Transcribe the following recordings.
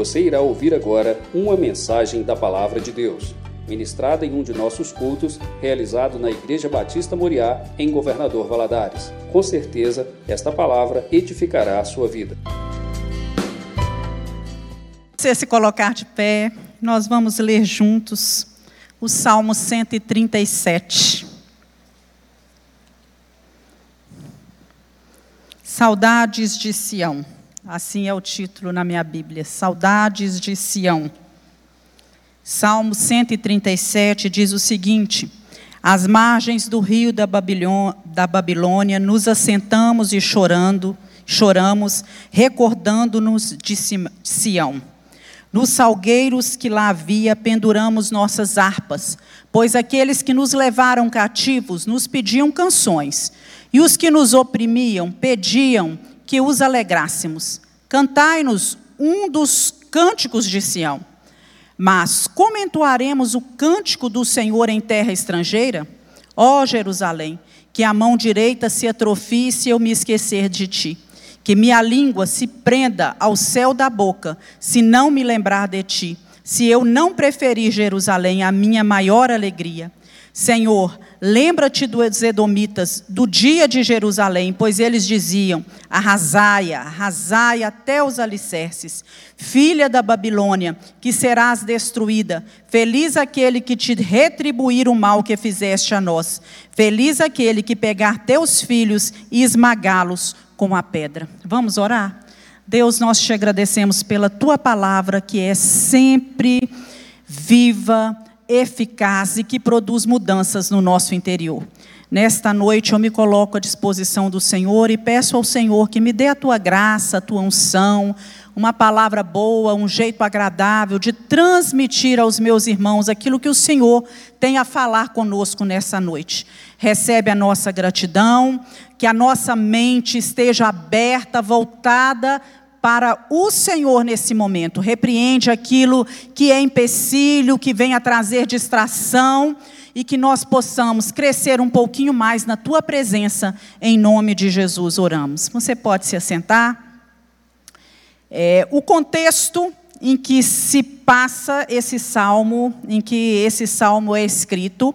Você irá ouvir agora uma mensagem da Palavra de Deus, ministrada em um de nossos cultos, realizado na Igreja Batista Moriá, em Governador Valadares. Com certeza, esta palavra edificará a sua vida. Você se colocar de pé, nós vamos ler juntos o Salmo 137. Saudades de Sião. Assim é o título na minha Bíblia. Saudades de Sião. Salmo 137 diz o seguinte: Às margens do rio da Babilônia, da Babilônia nos assentamos e chorando, choramos, recordando-nos de Sião. Nos salgueiros que lá havia, penduramos nossas harpas, pois aqueles que nos levaram cativos nos pediam canções, e os que nos oprimiam pediam que os alegrássemos. Cantai-nos um dos cânticos de Sião. Mas como entoaremos o cântico do Senhor em terra estrangeira? Ó Jerusalém, que a mão direita se atrofie se eu me esquecer de ti que minha língua se prenda ao céu da boca, se não me lembrar de ti, se eu não preferir Jerusalém a minha maior alegria. Senhor, lembra-te dos Edomitas, do dia de Jerusalém, pois eles diziam: arrasai arrasai até os alicerces. Filha da Babilônia, que serás destruída. Feliz aquele que te retribuir o mal que fizeste a nós. Feliz aquele que pegar teus filhos e esmagá-los com a pedra. Vamos orar? Deus, nós te agradecemos pela tua palavra que é sempre viva, eficaz e que produz mudanças no nosso interior. Nesta noite eu me coloco à disposição do Senhor e peço ao Senhor que me dê a tua graça, a tua unção, uma palavra boa, um jeito agradável de transmitir aos meus irmãos aquilo que o Senhor tem a falar conosco nessa noite. Recebe a nossa gratidão, que a nossa mente esteja aberta, voltada para o Senhor nesse momento. Repreende aquilo que é empecilho, que vem a trazer distração e que nós possamos crescer um pouquinho mais na tua presença, em nome de Jesus oramos. Você pode se assentar. É, o contexto em que se passa esse salmo, em que esse salmo é escrito,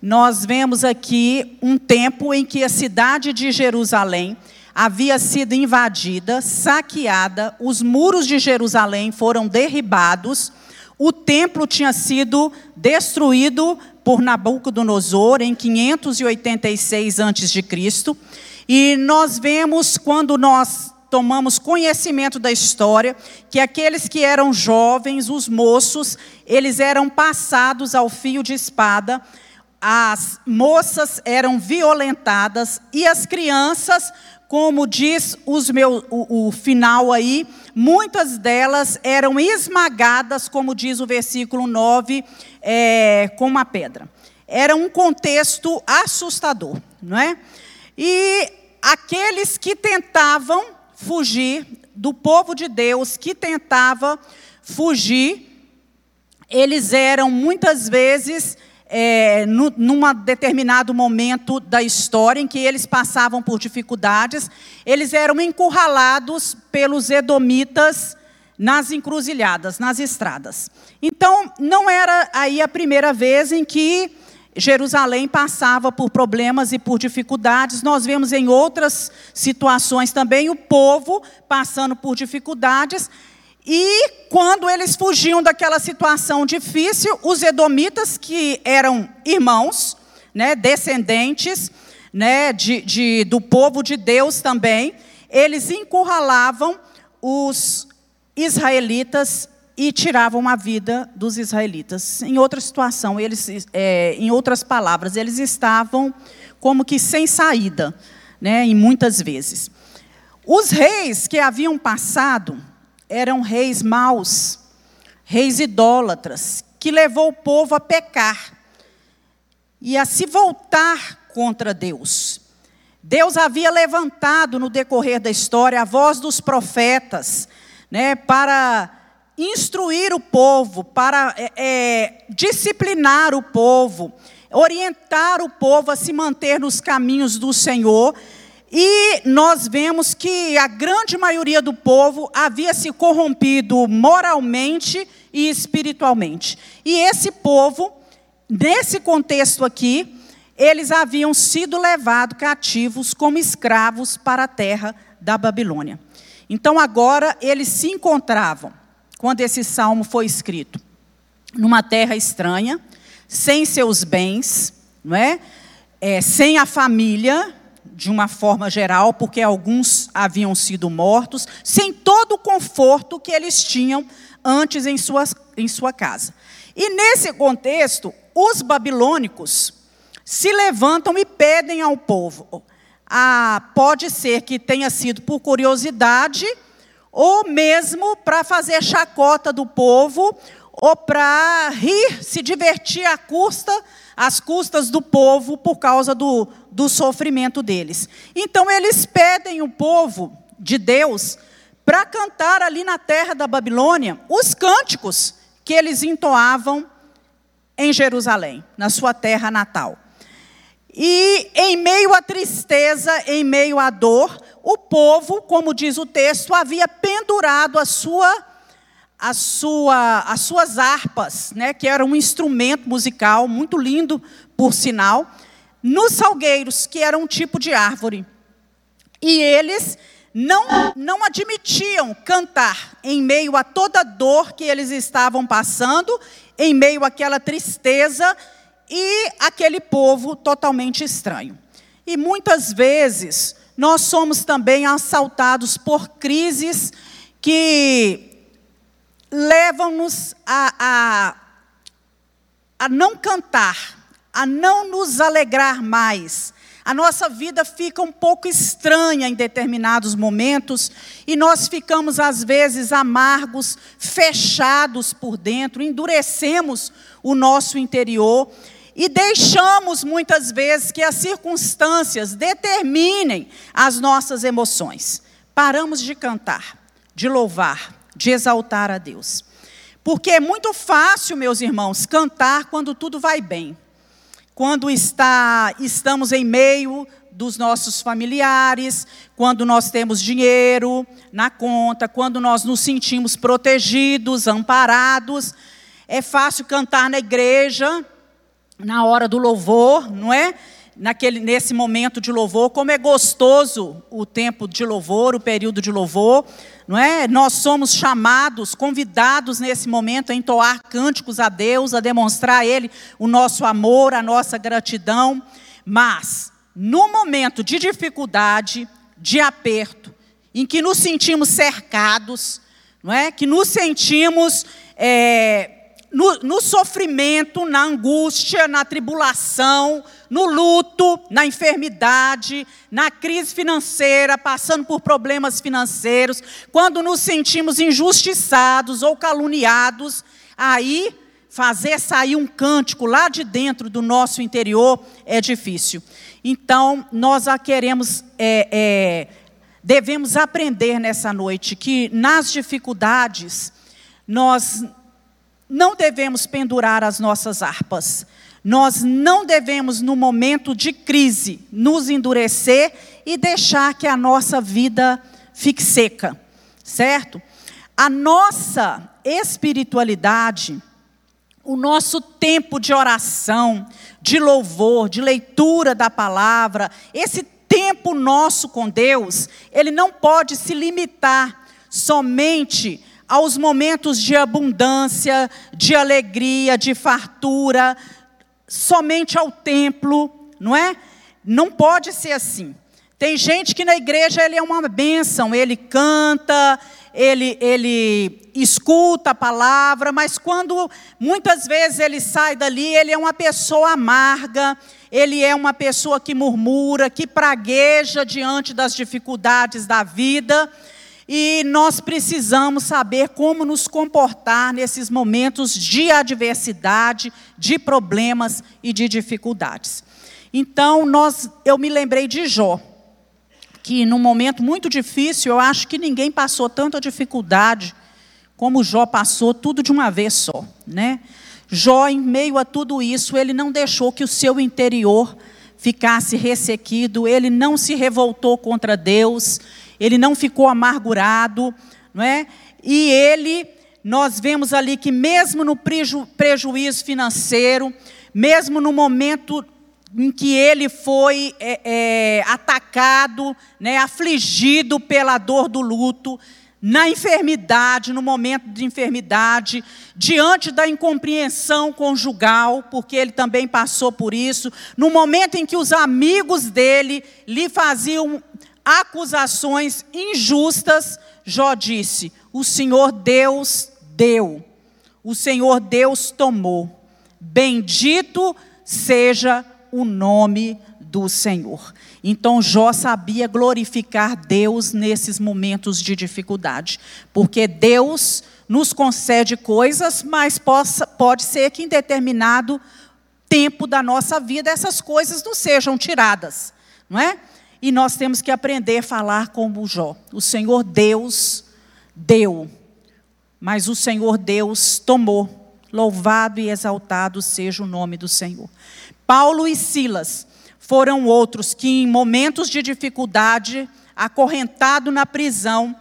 nós vemos aqui um tempo em que a cidade de Jerusalém havia sido invadida, saqueada, os muros de Jerusalém foram derribados, o templo tinha sido destruído por Nabucodonosor em 586 a.C. E nós vemos quando nós tomamos conhecimento da história, que aqueles que eram jovens, os moços, eles eram passados ao fio de espada, as moças eram violentadas e as crianças, como diz os meu, o, o final aí, muitas delas eram esmagadas, como diz o versículo 9, é, com uma pedra. Era um contexto assustador, não é? E aqueles que tentavam fugir, do povo de Deus que tentava fugir, eles eram muitas vezes, é, num determinado momento da história em que eles passavam por dificuldades, eles eram encurralados pelos edomitas nas encruzilhadas, nas estradas. Então, não era aí a primeira vez em que Jerusalém passava por problemas e por dificuldades. Nós vemos em outras situações também o povo passando por dificuldades. E quando eles fugiam daquela situação difícil, os edomitas, que eram irmãos, né, descendentes né, de, de, do povo de Deus também, eles encurralavam os israelitas e tiravam a vida dos israelitas. Em outra situação, eles, é, em outras palavras, eles estavam como que sem saída, né, em muitas vezes. Os reis que haviam passado eram reis maus, reis idólatras, que levou o povo a pecar e a se voltar contra Deus. Deus havia levantado no decorrer da história a voz dos profetas, né, para instruir o povo, para é, é, disciplinar o povo, orientar o povo a se manter nos caminhos do Senhor, E nós vemos que a grande maioria do povo havia se corrompido moralmente e espiritualmente. E esse povo, nesse contexto aqui, eles haviam sido levados cativos como escravos para a terra da Babilônia. Então agora eles se encontravam, quando esse salmo foi escrito, numa terra estranha, sem seus bens, não é? é sem a família, de uma forma geral, porque alguns haviam sido mortos, sem todo o conforto que eles tinham antes em, suas, em sua casa. E nesse contexto, os babilônicos se levantam e pedem ao povo. Ah, pode ser que tenha sido por curiosidade, ou mesmo para fazer chacota do povo, ou para rir, se divertir à custa, às custas do povo por causa do, do sofrimento deles. Então eles pedem o povo de Deus para cantar ali na terra da Babilônia os cânticos que eles entoavam em Jerusalém, na sua terra natal. E em meio à tristeza, em meio à dor, o povo, como diz o texto, havia pendurado a sua, a sua, as suas harpas, né, que era um instrumento musical muito lindo, por sinal, nos salgueiros, que era um tipo de árvore. E eles não, não admitiam cantar em meio a toda a dor que eles estavam passando, em meio àquela tristeza e aquele povo totalmente estranho. E muitas vezes nós somos também assaltados por crises que levam-nos a, a, a não cantar, a não nos alegrar mais. A nossa vida fica um pouco estranha em determinados momentos e nós ficamos, às vezes, amargos, fechados por dentro, endurecemos o nosso interior e deixamos muitas vezes que as circunstâncias determinem as nossas emoções. Paramos de cantar, de louvar, de exaltar a Deus. Porque é muito fácil, meus irmãos, cantar quando tudo vai bem. Quando está, estamos em meio dos nossos familiares, quando nós temos dinheiro na conta, quando nós nos sentimos protegidos, amparados. É fácil cantar na igreja, na hora do louvor, não é? Naquele, nesse momento de louvor, como é gostoso o tempo de louvor, o período de louvor, não é? Nós somos chamados, convidados nesse momento a entoar cânticos a Deus, a demonstrar a Ele o nosso amor, a nossa gratidão, mas no momento de dificuldade, de aperto, em que nos sentimos cercados, não é? Que nos sentimos é, no, no, sofrimento, na angústia, na tribulação, no luto, na enfermidade, na crise financeira, passando por problemas financeiros, quando nos sentimos injustiçados ou caluniados, aí fazer sair um cântico lá de dentro do nosso interior é difícil. Então, nós queremos, é, é, devemos aprender nessa noite que nas dificuldades, nós não devemos pendurar as nossas harpas. Nós não devemos, no momento de crise, nos endurecer e deixar que a nossa vida fique seca, certo? A nossa espiritualidade, o nosso tempo de oração, de louvor, de leitura da palavra, esse tempo nosso com Deus, ele não pode se limitar somente aos momentos de abundância, de alegria, de fartura, somente ao templo, não é? Não pode ser assim. Tem gente que na igreja ele é uma bênção, ele canta, ele, ele escuta a palavra, mas quando muitas vezes ele sai dali, ele é uma pessoa amarga, ele é uma pessoa que murmura, que pragueja diante das dificuldades da vida. E nós precisamos saber como nos comportar nesses momentos de adversidade, de problemas e de dificuldades. Então, nós, eu me lembrei de Jó, que num momento muito difícil, eu acho que ninguém passou tanta dificuldade como Jó passou, tudo de uma vez só, né? Jó, em meio a tudo isso, ele não deixou que o seu interior ficasse ressequido, ele não se revoltou contra Deus, ele não ficou amargurado, não é? E ele, nós vemos ali que mesmo no preju, prejuízo financeiro, mesmo no momento em que ele foi é, é, atacado, né, afligido pela dor do luto, na enfermidade, no momento de enfermidade, diante da incompreensão conjugal, porque ele também passou por isso, no momento em que os amigos dele lhe faziam acusações injustas, Jó disse: O Senhor Deus deu, o Senhor Deus tomou. Bendito seja o nome do Senhor. Então Jó sabia glorificar Deus nesses momentos de dificuldade, porque Deus nos concede coisas, mas possa, pode ser que em determinado tempo da nossa vida essas coisas não sejam tiradas, não é? E nós temos que aprender a falar como Jó. O Senhor Deus deu, mas o Senhor Deus tomou. Louvado e exaltado seja o nome do Senhor. Paulo e Silas foram outros que, em momentos de dificuldade, acorrentado na prisão,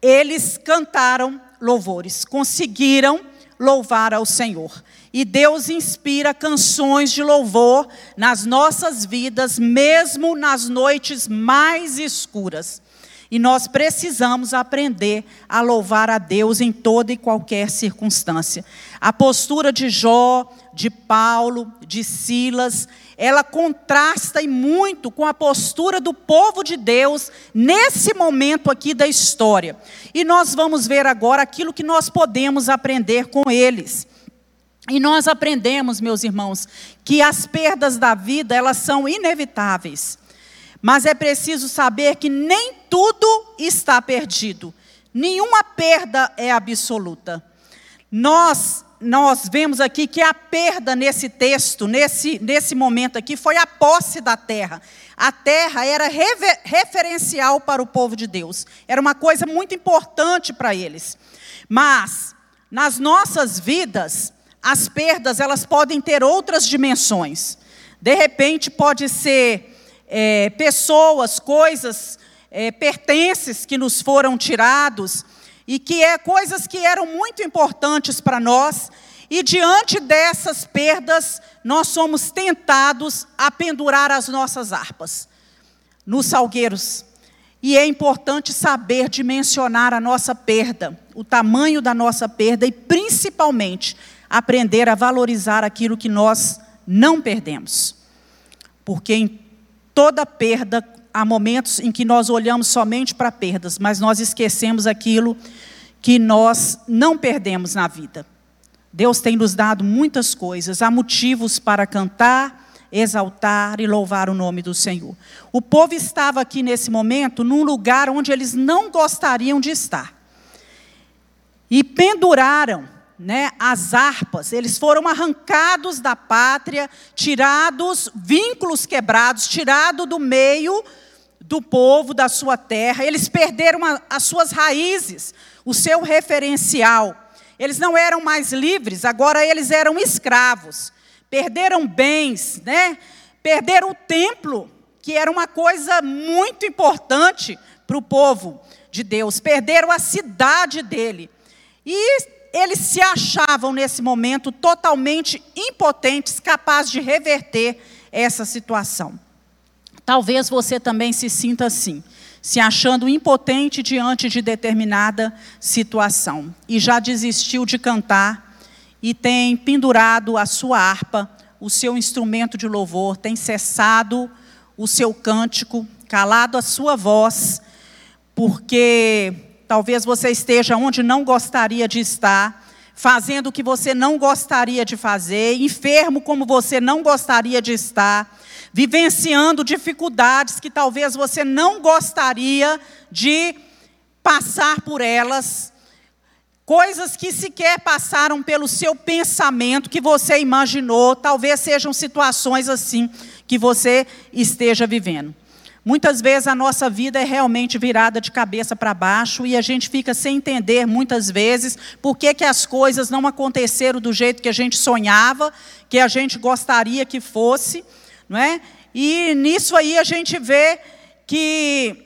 eles cantaram louvores, conseguiram louvar ao Senhor. E Deus inspira canções de louvor nas nossas vidas, mesmo nas noites mais escuras. E nós precisamos aprender a louvar a Deus em toda e qualquer circunstância. A postura de Jó, de Paulo, de Silas, ela contrasta e muito com a postura do povo de Deus nesse momento aqui da história. E nós vamos ver agora aquilo que nós podemos aprender com eles. E nós aprendemos, meus irmãos, que as perdas da vida, elas são inevitáveis. Mas é preciso saber que nem tudo está perdido. Nenhuma perda é absoluta. Nós nós vemos aqui que a perda nesse texto, nesse, nesse momento aqui, foi a posse da terra. A terra era rever, referencial para o povo de Deus. Era uma coisa muito importante para eles. Mas, nas nossas vidas, as perdas elas podem ter outras dimensões. De repente, pode ser é, pessoas, coisas, é, pertences que nos foram tirados e que é coisas que eram muito importantes para nós. E diante dessas perdas, nós somos tentados a pendurar as nossas harpas nos salgueiros. E é importante saber dimensionar a nossa perda, o tamanho da nossa perda e principalmente aprender a valorizar aquilo que nós não perdemos. Porque em toda perda, há momentos em que nós olhamos somente para perdas, mas nós esquecemos aquilo que nós não perdemos na vida. Deus tem nos dado muitas coisas, há motivos para cantar, exaltar e louvar o nome do Senhor. O povo estava aqui nesse momento num lugar onde eles não gostariam de estar. E penduraram né, as harpas, eles foram arrancados da pátria, tirados, vínculos quebrados, tirados do meio do povo, da sua terra, eles perderam a, as suas raízes, o seu referencial. Eles não eram mais livres, agora eles eram escravos. Perderam bens, né? Perderam o templo, que era uma coisa muito importante para o povo de Deus. Perderam a cidade dele. E eles se achavam nesse momento totalmente impotentes, capazes de reverter essa situação. Talvez você também se sinta assim, se achando impotente diante de determinada situação e já desistiu de cantar e tem pendurado a sua harpa, o seu instrumento de louvor, tem cessado o seu cântico, calado a sua voz, porque Talvez você esteja onde não gostaria de estar, fazendo o que você não gostaria de fazer, enfermo como você não gostaria de estar, vivenciando dificuldades que talvez você não gostaria de passar por elas, coisas que sequer passaram pelo seu pensamento, que você imaginou, talvez sejam situações assim que você esteja vivendo. Muitas vezes a nossa vida é realmente virada de cabeça para baixo e a gente fica sem entender muitas vezes por que, que as coisas não aconteceram do jeito que a gente sonhava, que a gente gostaria que fosse, não é? E nisso aí a gente vê que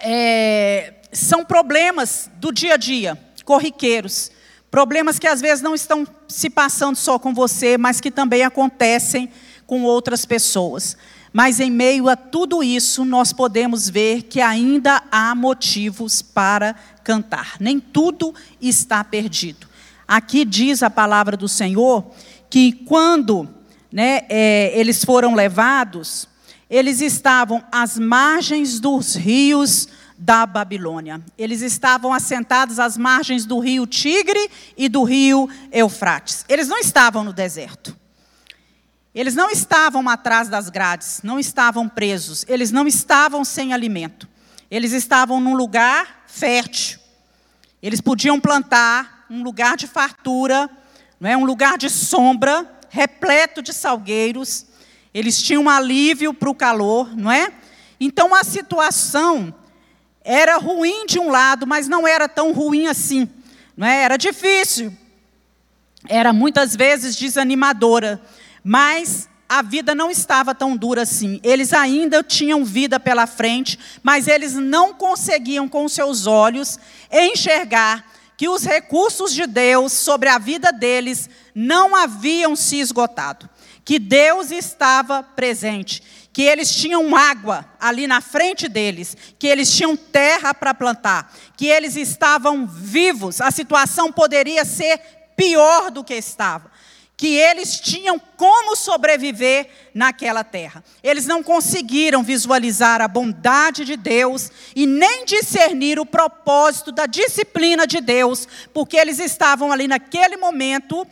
é, são problemas do dia a dia, corriqueiros. Problemas que às vezes não estão se passando só com você, mas que também acontecem com outras pessoas. Mas em meio a tudo isso, nós podemos ver que ainda há motivos para cantar. Nem tudo está perdido. Aqui diz a palavra do Senhor que quando né, é, eles foram levados, eles estavam às margens dos rios da Babilônia. Eles estavam assentados às margens do rio Tigre e do rio Eufrates. Eles não estavam no deserto. Eles não estavam atrás das grades, não estavam presos, eles não estavam sem alimento. Eles estavam num lugar fértil. Eles podiam plantar um lugar de fartura, não é? um lugar de sombra, repleto de salgueiros. Eles tinham alívio para o calor, não é? Então a situação era ruim de um lado, mas não era tão ruim assim. Não é? Era difícil. Era muitas vezes desanimadora. Mas a vida não estava tão dura assim. Eles ainda tinham vida pela frente, mas eles não conseguiam com seus olhos enxergar que os recursos de Deus sobre a vida deles não haviam se esgotado, que Deus estava presente que eles tinham água ali na frente deles, que eles tinham terra para plantar, que eles estavam vivos, a situação poderia ser pior do que estava. Que eles tinham como sobreviver naquela terra. Eles não conseguiram visualizar a bondade de Deus e nem discernir o propósito da disciplina de Deus, porque eles estavam ali naquele momento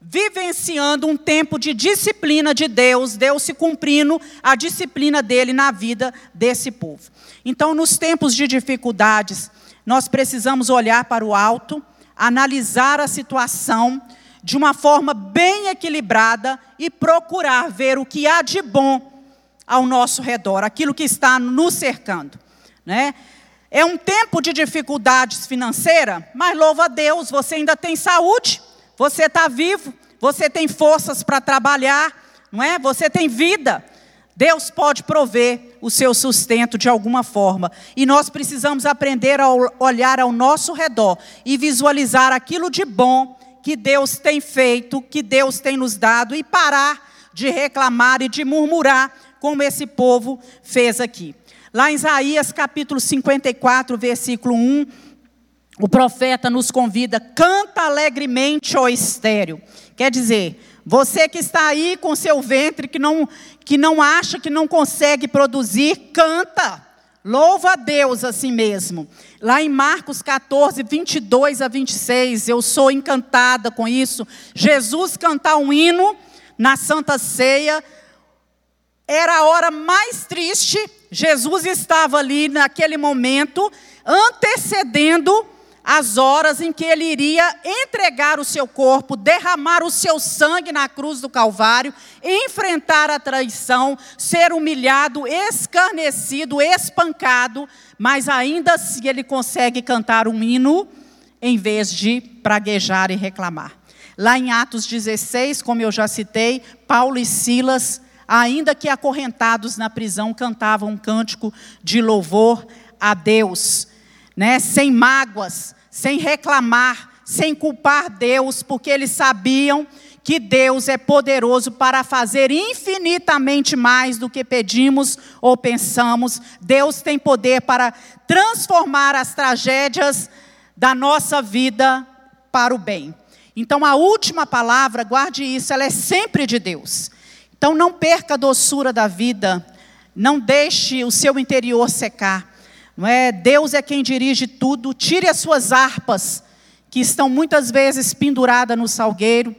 vivenciando um tempo de disciplina de Deus, Deus se cumprindo a disciplina dele na vida desse povo. Então, nos tempos de dificuldades, nós precisamos olhar para o alto, analisar a situação de uma forma bem equilibrada e procurar ver o que há de bom ao nosso redor, aquilo que está nos cercando, né? É um tempo de dificuldades financeiras, mas louva a Deus, você ainda tem saúde, você está vivo, você tem forças para trabalhar, não é? Você tem vida. Deus pode prover o seu sustento de alguma forma. E nós precisamos aprender a olhar ao nosso redor e visualizar aquilo de bom que Deus tem feito, que Deus tem nos dado, e parar de reclamar e de murmurar, como esse povo fez aqui. Lá em Isaías capítulo 54, versículo 1, o profeta nos convida: canta alegremente, ó estéreo. Quer dizer, você que está aí com seu ventre, que não, que não acha que não consegue produzir, canta. Louva a Deus assim mesmo. Lá em Marcos 14, 22 a 26, eu sou encantada com isso. Jesus cantar um hino na Santa Ceia. Era a hora mais triste. Jesus estava ali naquele momento, antecedendo as horas em que ele iria entregar o seu corpo, derramar o seu sangue na cruz do Calvário, enfrentar a traição, ser humilhado, escarnecido, espancado, mas ainda assim ele consegue cantar um hino em vez de praguejar e reclamar. Lá em Atos 16, como eu já citei, Paulo e Silas, ainda que acorrentados na prisão, cantavam um cântico de louvor a Deus né, sem mágoas, sem reclamar, sem culpar Deus, porque eles sabiam que Deus é poderoso para fazer infinitamente mais do que pedimos ou pensamos. Deus tem poder para transformar as tragédias da nossa vida para o bem. Então, a última palavra, guarde isso, ela é sempre de Deus. Então, não perca a doçura da vida, não deixe o seu interior secar. Não é? Deus é quem dirige tudo. Tire as suas harpas, que estão muitas vezes penduradas no salgueiro,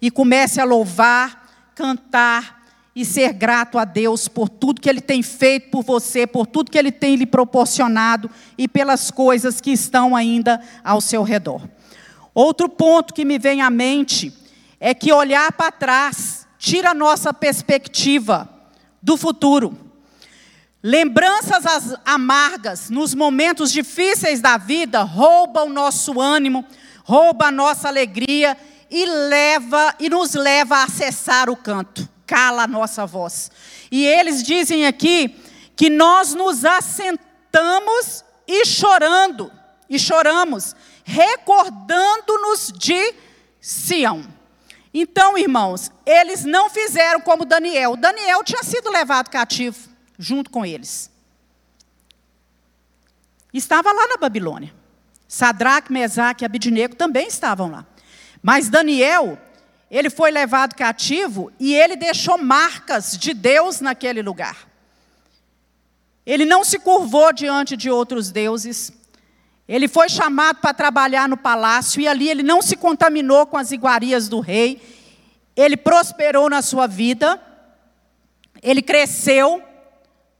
e comece a louvar, cantar e ser grato a Deus por tudo que Ele tem feito por você, por tudo que Ele tem lhe proporcionado e pelas coisas que estão ainda ao seu redor. Outro ponto que me vem à mente é que olhar para trás tira a nossa perspectiva do futuro. Lembranças amargas nos momentos difíceis da vida rouba o nosso ânimo, rouba a nossa alegria e leva e nos leva a acessar o canto. cala a nossa voz. E eles dizem aqui que nós nos assentamos e chorando, e choramos, recordando-nos de Sião. Então, irmãos, eles não fizeram como Daniel. Daniel tinha sido levado cativo junto com eles. Estava lá na Babilônia. Sadraque, Mesaque e Abidinego também estavam lá. Mas Daniel, ele foi levado cativo e ele deixou marcas de Deus naquele lugar. Ele não se curvou diante de outros deuses. Ele foi chamado para trabalhar no palácio e ali ele não se contaminou com as iguarias do rei. Ele prosperou na sua vida. Ele cresceu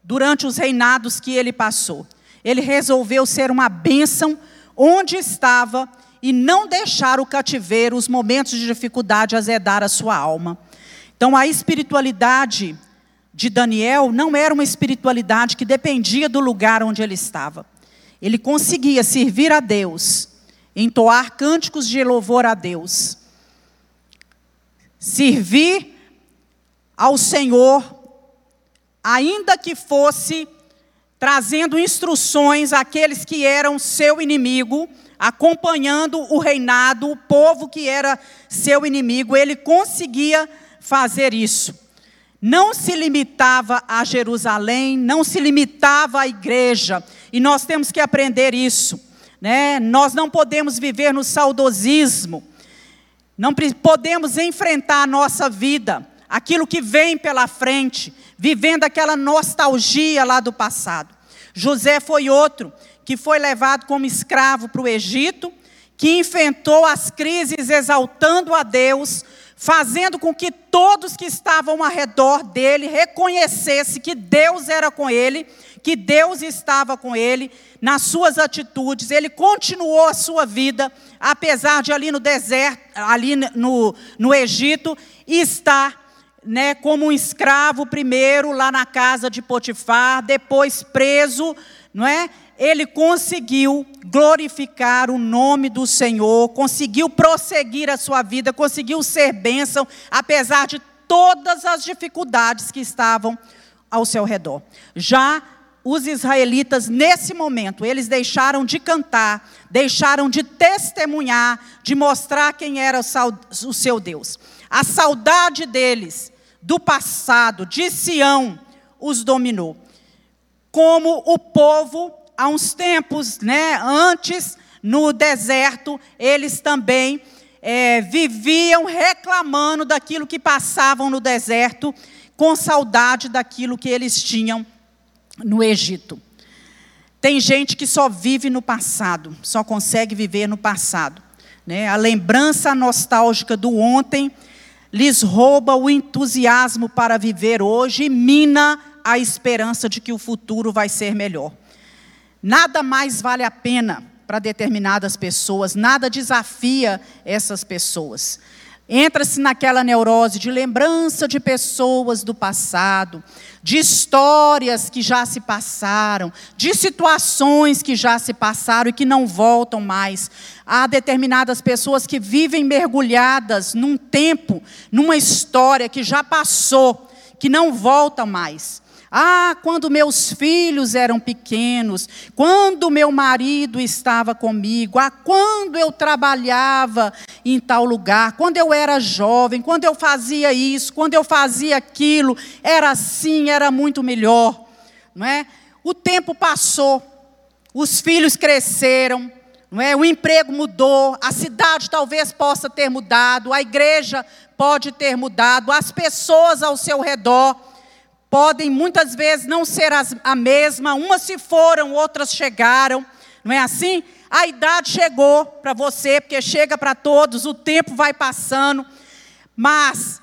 durante os reinados que ele passou. Ele resolveu ser uma bênção onde estava e não deixar o cativeiro, os momentos de dificuldade azedar a sua alma. Então, a espiritualidade de Daniel não era uma espiritualidade que dependia do lugar onde ele estava. Ele conseguia servir a Deus, entoar cânticos de louvor a Deus, servir ao Senhor, ainda que fosse trazendo instruções àqueles que eram seu inimigo, acompanhando o reinado, o povo que era seu inimigo, ele conseguia fazer isso. Não se limitava a Jerusalém, não se limitava à igreja, e nós temos que aprender isso. Né? Nós não podemos viver no saudosismo, não podemos enfrentar a nossa vida, aquilo que vem pela frente, vivendo aquela nostalgia lá do passado. José foi outro que foi levado como escravo para o Egito, que enfrentou as crises exaltando a Deus, fazendo com que todos que estavam ao redor dele reconhecessem que Deus era com ele, que Deus estava com ele nas suas atitudes. Ele continuou a sua vida, apesar de ali no deserto, ali no, no Egito, estar né, como um escravo primeiro lá na casa de Potifar, depois preso, não é? Ele conseguiu glorificar o nome do Senhor, conseguiu prosseguir a sua vida, conseguiu ser bênção, apesar de todas as dificuldades que estavam ao seu redor. Já os israelitas, nesse momento, eles deixaram de cantar, deixaram de testemunhar, de mostrar quem era o seu Deus. A saudade deles, do passado, de Sião, os dominou. Como o povo, há uns tempos né, antes, no deserto, eles também é, viviam reclamando daquilo que passavam no deserto, com saudade daquilo que eles tinham no Egito. Tem gente que só vive no passado, só consegue viver no passado. Né? A lembrança nostálgica do ontem lhes rouba o entusiasmo para viver hoje e mina a esperança de que o futuro vai ser melhor. Nada mais vale a pena para determinadas pessoas, nada desafia essas pessoas. Entra-se naquela neurose de lembrança de pessoas do passado, de histórias que já se passaram, de situações que já se passaram e que não voltam mais. Há determinadas pessoas que vivem mergulhadas num tempo, numa história que já passou, que não volta mais. Ah, quando meus filhos eram pequenos, quando meu marido estava comigo, ah, quando eu trabalhava em tal lugar, quando eu era jovem, quando eu fazia isso, quando eu fazia aquilo, era assim, era muito melhor, não é? O tempo passou, os filhos cresceram, não é? O emprego mudou, a cidade talvez possa ter mudado, a igreja pode ter mudado, as pessoas ao seu redor podem muitas vezes não ser as, a mesma, umas se foram, outras chegaram, não é assim? A idade chegou para você, porque chega para todos, o tempo vai passando, mas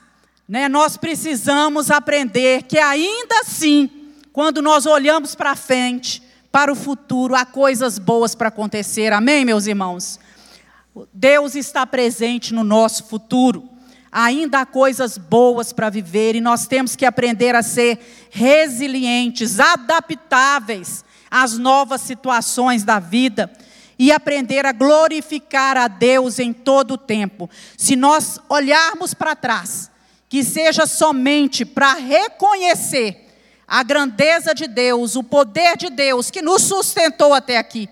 né, nós precisamos aprender que ainda assim, quando nós olhamos para frente, para o futuro, há coisas boas para acontecer, amém, meus irmãos? Deus está presente no nosso futuro ainda há coisas boas para viver e nós temos que aprender a ser resilientes, adaptáveis às novas situações da vida e aprender a glorificar a Deus em todo o tempo. Se nós olharmos para trás, que seja somente para reconhecer a grandeza de Deus, o poder de Deus que nos sustentou até aqui,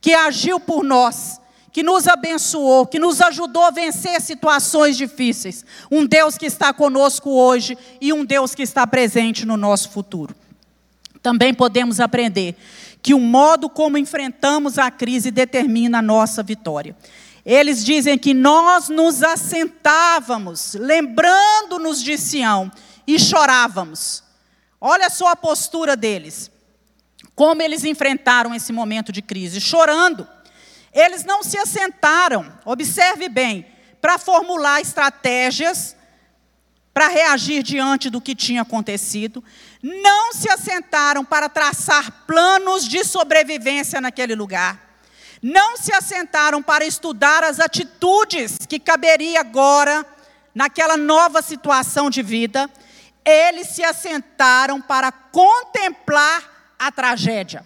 que agiu por nós, que nos abençoou, que nos ajudou a vencer situações difíceis. Um Deus que está conosco hoje e um Deus que está presente no nosso futuro. Também podemos aprender que o modo como enfrentamos a crise determina a nossa vitória. Eles dizem que nós nos assentávamos, lembrando-nos de Sião, e chorávamos. Olha só a postura deles. Como eles enfrentaram esse momento de crise, chorando. Eles não se assentaram, observe bem, para formular estratégias para reagir diante do que tinha acontecido, não se assentaram para traçar planos de sobrevivência naquele lugar, não se assentaram para estudar as atitudes que caberia agora naquela nova situação de vida, eles se assentaram para contemplar a tragédia.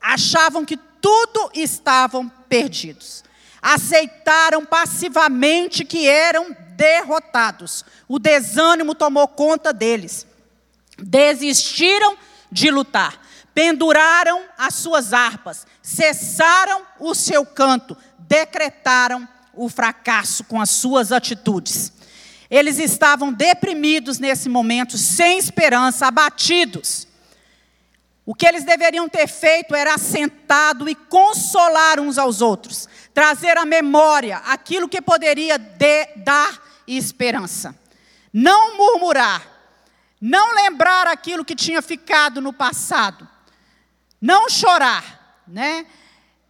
Achavam que tudo estavam perdidos. Aceitaram passivamente que eram derrotados. O desânimo tomou conta deles. Desistiram de lutar. Penduraram as suas harpas, cessaram o seu canto, decretaram o fracasso com as suas atitudes. Eles estavam deprimidos nesse momento, sem esperança, abatidos. O que eles deveriam ter feito era assentado e consolar uns aos outros, trazer à memória aquilo que poderia de, dar esperança. Não murmurar, não lembrar aquilo que tinha ficado no passado, não chorar, né?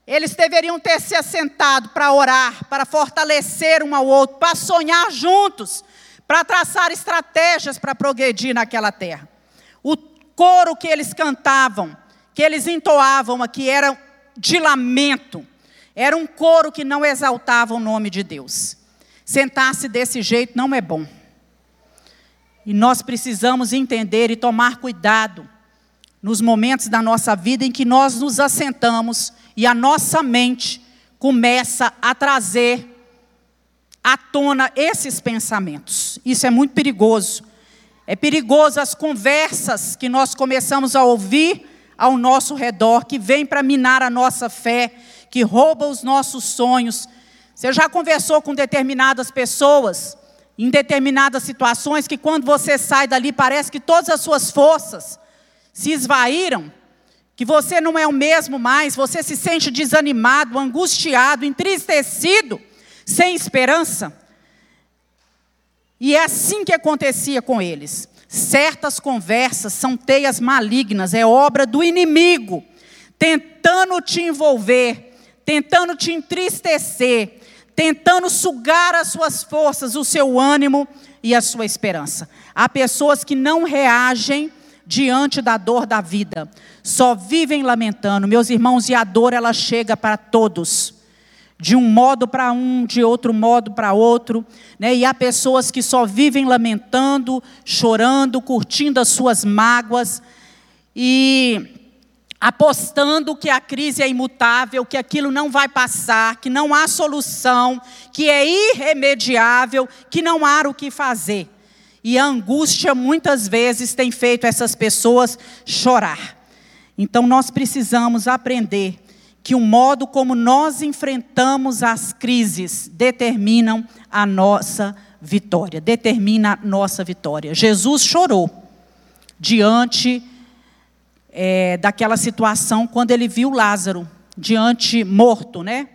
Eles deveriam ter se assentado para orar, para fortalecer um ao outro, para sonhar juntos, para traçar estratégias para progredir naquela terra. O coro que eles cantavam, que eles entoavam aqui, era de lamento, era um coro que não exaltava o nome de Deus. Sentar-se desse jeito não é bom. E nós precisamos entender e tomar cuidado nos momentos da nossa vida em que nós nos assentamos e a nossa mente começa a trazer à tona esses pensamentos. Isso é muito perigoso. É perigoso as conversas que nós começamos a ouvir ao nosso redor, que vêm para minar a nossa fé, que roubam os nossos sonhos. Você já conversou com determinadas pessoas, em determinadas situações, que quando você sai dali parece que todas as suas forças se esvaíram, que você não é o mesmo mais, você se sente desanimado, angustiado, entristecido sem esperança. E é assim que acontecia com eles. Certas conversas são teias malignas, é obra do inimigo, tentando te envolver, tentando te entristecer, tentando sugar as suas forças, o seu ânimo e a sua esperança. Há pessoas que não reagem diante da dor da vida, só vivem lamentando. Meus irmãos, e a dor ela chega para todos de um modo para um, de outro modo para outro, né? E há pessoas que só vivem lamentando, chorando, curtindo as suas mágoas e apostando que a crise é imutável, que aquilo não vai passar, que não há solução, que é irremediável, que não há o que fazer. E a angústia muitas vezes tem feito essas pessoas chorar. Então nós precisamos aprender que o modo como nós enfrentamos as crises determinam a nossa vitória, determina a nossa vitória. Jesus chorou diante é, daquela situação quando ele viu Lázaro diante morto, né?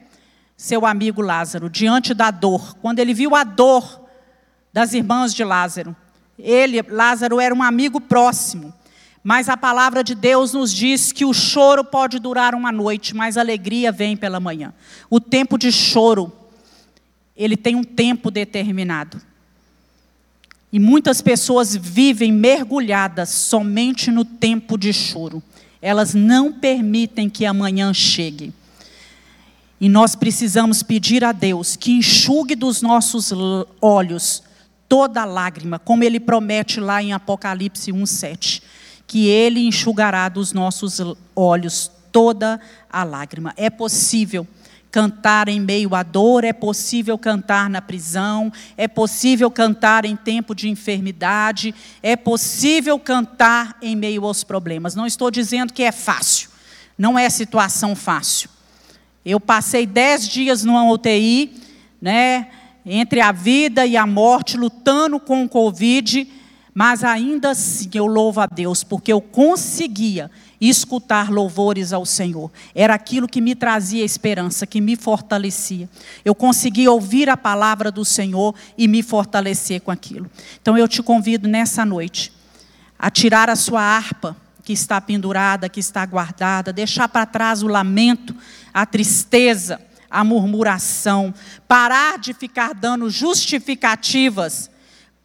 Seu amigo Lázaro, diante da dor, quando ele viu a dor das irmãs de Lázaro. Ele, Lázaro, era um amigo próximo. Mas a palavra de Deus nos diz que o choro pode durar uma noite, mas a alegria vem pela manhã. O tempo de choro, ele tem um tempo determinado. E muitas pessoas vivem mergulhadas somente no tempo de choro. Elas não permitem que amanhã chegue. E nós precisamos pedir a Deus que enxugue dos nossos olhos toda lágrima, como ele promete lá em Apocalipse 1:7 que Ele enxugará dos nossos olhos toda a lágrima. É possível cantar em meio à dor, é possível cantar na prisão, é possível cantar em tempo de enfermidade, é possível cantar em meio aos problemas. Não estou dizendo que é fácil, não é situação fácil. Eu passei dez dias numa UTI, né, entre a vida e a morte, lutando com o Covid, mas ainda assim eu louvo a Deus, porque eu conseguia escutar louvores ao Senhor. Era aquilo que me trazia esperança, que me fortalecia. Eu conseguia ouvir a palavra do Senhor e me fortalecer com aquilo. Então eu te convido nessa noite a tirar a sua harpa que está pendurada, que está guardada, deixar para trás o lamento, a tristeza, a murmuração, parar de ficar dando justificativas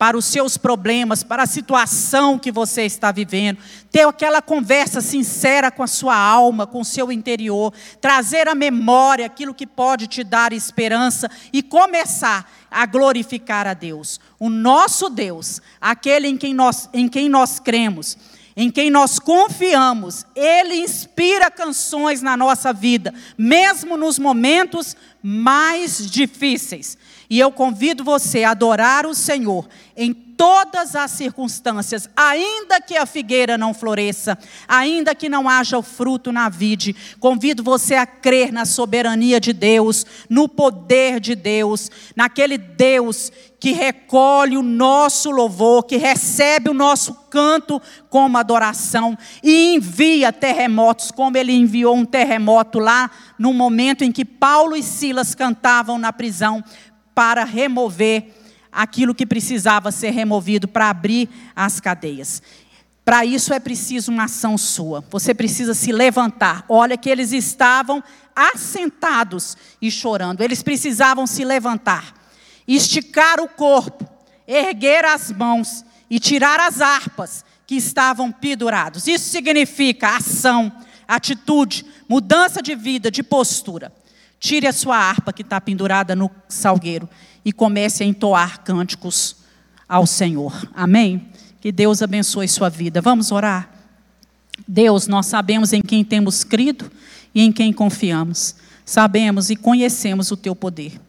para os seus problemas, para a situação que você está vivendo, ter aquela conversa sincera com a sua alma, com o seu interior, trazer à memória aquilo que pode te dar esperança e começar a glorificar a Deus. O nosso Deus, aquele em quem nós, em quem nós cremos, em quem nós confiamos, Ele inspira canções na nossa vida, mesmo nos momentos mais difíceis. E eu convido você a adorar o Senhor em todas as circunstâncias, ainda que a figueira não floresça, ainda que não haja o fruto na vide. Convido você a crer na soberania de Deus, no poder de Deus, naquele Deus que recolhe o nosso louvor, que recebe o nosso canto como adoração e envia terremotos, como ele enviou um terremoto lá no momento em que Paulo e Silas cantavam na prisão para remover aquilo que precisava ser removido para abrir as cadeias. Para isso é preciso uma ação sua. Você precisa se levantar. Olha que eles estavam assentados e chorando. Eles precisavam se levantar, esticar o corpo, erguer as mãos e tirar as harpas que estavam pendurados. Isso significa ação, atitude, mudança de vida, de postura. Tire a sua harpa que está pendurada no salgueiro e comece a entoar cânticos ao Senhor. Amém? Que Deus abençoe sua vida. Vamos orar? Deus, nós sabemos em quem temos crido e em quem confiamos. Sabemos e conhecemos o teu poder.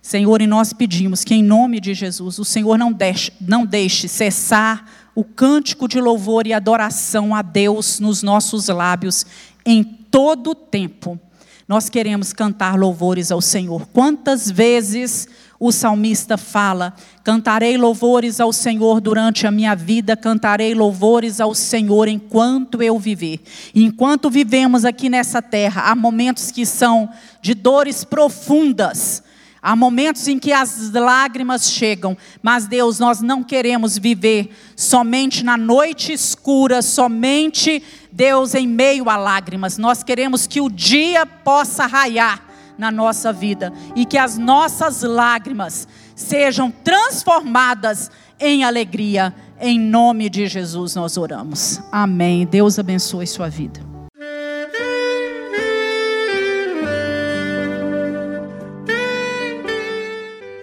Senhor, e nós pedimos que, em nome de Jesus, o Senhor não deixe, não deixe cessar o cântico de louvor e adoração a Deus nos nossos lábios em todo o tempo nós queremos cantar louvores ao Senhor. Quantas vezes o salmista fala: Cantarei louvores ao Senhor durante a minha vida, cantarei louvores ao Senhor enquanto eu viver. Enquanto vivemos aqui nessa terra, há momentos que são de dores profundas, Há momentos em que as lágrimas chegam, mas Deus, nós não queremos viver somente na noite escura, somente, Deus, em meio a lágrimas. Nós queremos que o dia possa raiar na nossa vida e que as nossas lágrimas sejam transformadas em alegria. Em nome de Jesus nós oramos. Amém. Deus abençoe sua vida.